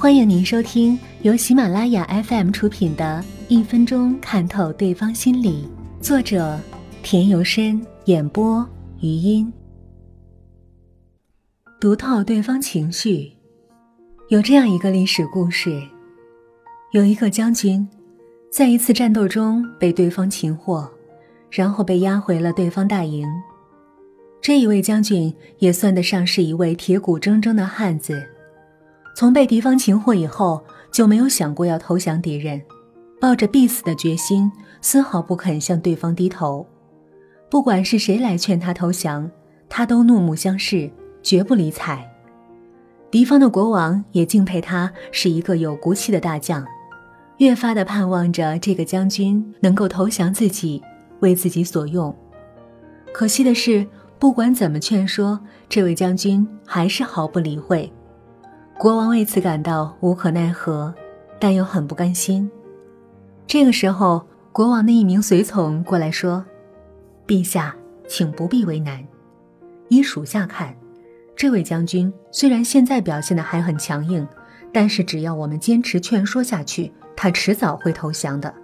欢迎您收听由喜马拉雅 FM 出品的《一分钟看透对方心理》，作者田由深，演播余音。读透对方情绪，有这样一个历史故事：有一个将军，在一次战斗中被对方擒获，然后被押回了对方大营。这一位将军也算得上是一位铁骨铮铮的汉子。从被敌方擒获以后，就没有想过要投降敌人，抱着必死的决心，丝毫不肯向对方低头。不管是谁来劝他投降，他都怒目相视，绝不理睬。敌方的国王也敬佩他是一个有骨气的大将，越发的盼望着这个将军能够投降自己，为自己所用。可惜的是，不管怎么劝说，这位将军还是毫不理会。国王为此感到无可奈何，但又很不甘心。这个时候，国王的一名随从过来说：“陛下，请不必为难。依属下看，这位将军虽然现在表现的还很强硬，但是只要我们坚持劝说下去，他迟早会投降的。”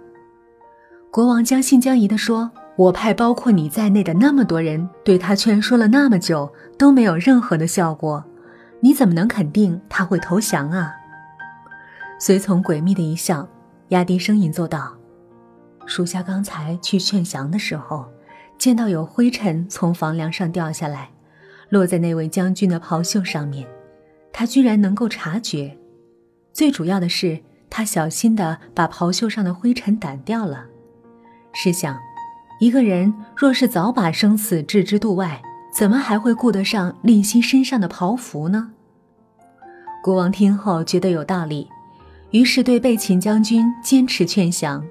国王将信将疑的说：“我派包括你在内的那么多人对他劝说了那么久，都没有任何的效果。”你怎么能肯定他会投降啊？随从诡秘的一笑，压低声音奏道：“属下刚才去劝降的时候，见到有灰尘从房梁上掉下来，落在那位将军的袍袖上面，他居然能够察觉。最主要的是，他小心地把袍袖上的灰尘掸掉了。试想，一个人若是早把生死置之度外，怎么还会顾得上吝惜身上的袍服呢？”国王听后觉得有道理，于是对被擒将军坚持劝降。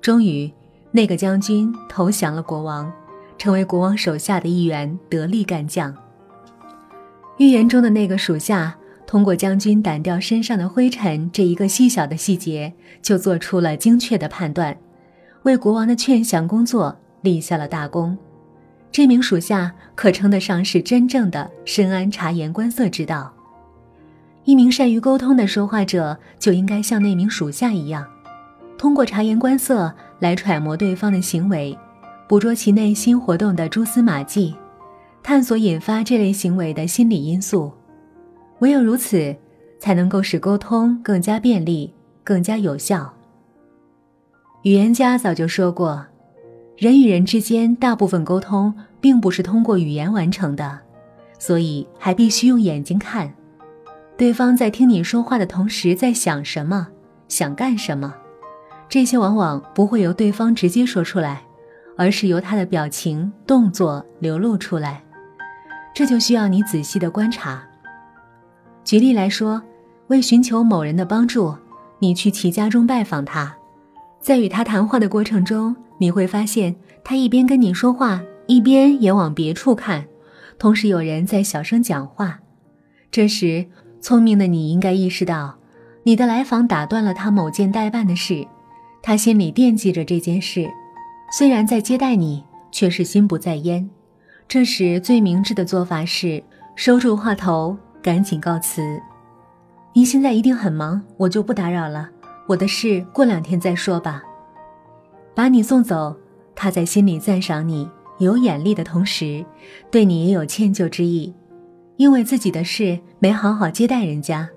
终于，那个将军投降了国王，成为国王手下的一员得力干将。预言中的那个属下，通过将军掸掉身上的灰尘这一个细小的细节，就做出了精确的判断，为国王的劝降工作立下了大功。这名属下可称得上是真正的深谙察言观色之道。一名善于沟通的说话者就应该像那名属下一样，通过察言观色来揣摩对方的行为，捕捉其内心活动的蛛丝马迹，探索引发这类行为的心理因素。唯有如此，才能够使沟通更加便利、更加有效。语言家早就说过，人与人之间大部分沟通并不是通过语言完成的，所以还必须用眼睛看。对方在听你说话的同时，在想什么，想干什么，这些往往不会由对方直接说出来，而是由他的表情、动作流露出来。这就需要你仔细的观察。举例来说，为寻求某人的帮助，你去其家中拜访他，在与他谈话的过程中，你会发现他一边跟你说话，一边也往别处看，同时有人在小声讲话。这时，聪明的你应该意识到，你的来访打断了他某件待办的事，他心里惦记着这件事，虽然在接待你，却是心不在焉。这时最明智的做法是收住话头，赶紧告辞。您现在一定很忙，我就不打扰了，我的事过两天再说吧。把你送走，他在心里赞赏你有眼力的同时，对你也有歉疚之意。因为自己的事没好好接待人家，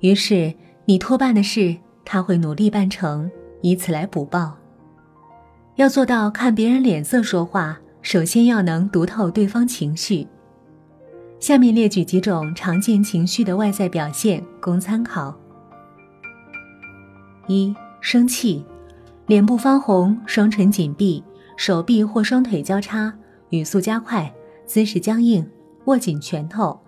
于是你托办的事他会努力办成，以此来补报。要做到看别人脸色说话，首先要能读透对方情绪。下面列举几种常见情绪的外在表现供参考：一、生气，脸部发红，双唇紧闭，手臂或双腿交叉，语速加快，姿势僵硬。握紧拳头，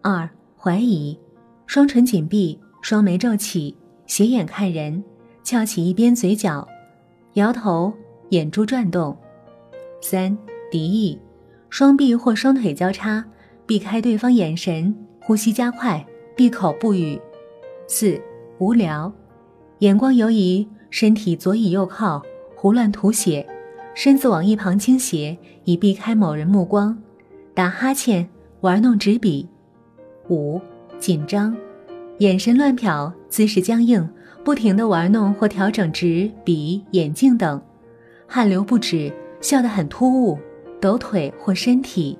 二怀疑，双唇紧闭，双眉皱起，斜眼看人，翘起一边嘴角，摇头，眼珠转动。三敌意，双臂或双腿交叉，避开对方眼神，呼吸加快，闭口不语。四无聊，眼光游移，身体左倚右靠，胡乱吐血，身子往一旁倾斜，以避开某人目光。打哈欠，玩弄纸笔。五紧张，眼神乱瞟，姿势僵硬，不停地玩弄或调整纸笔、眼镜等，汗流不止，笑得很突兀，抖腿或身体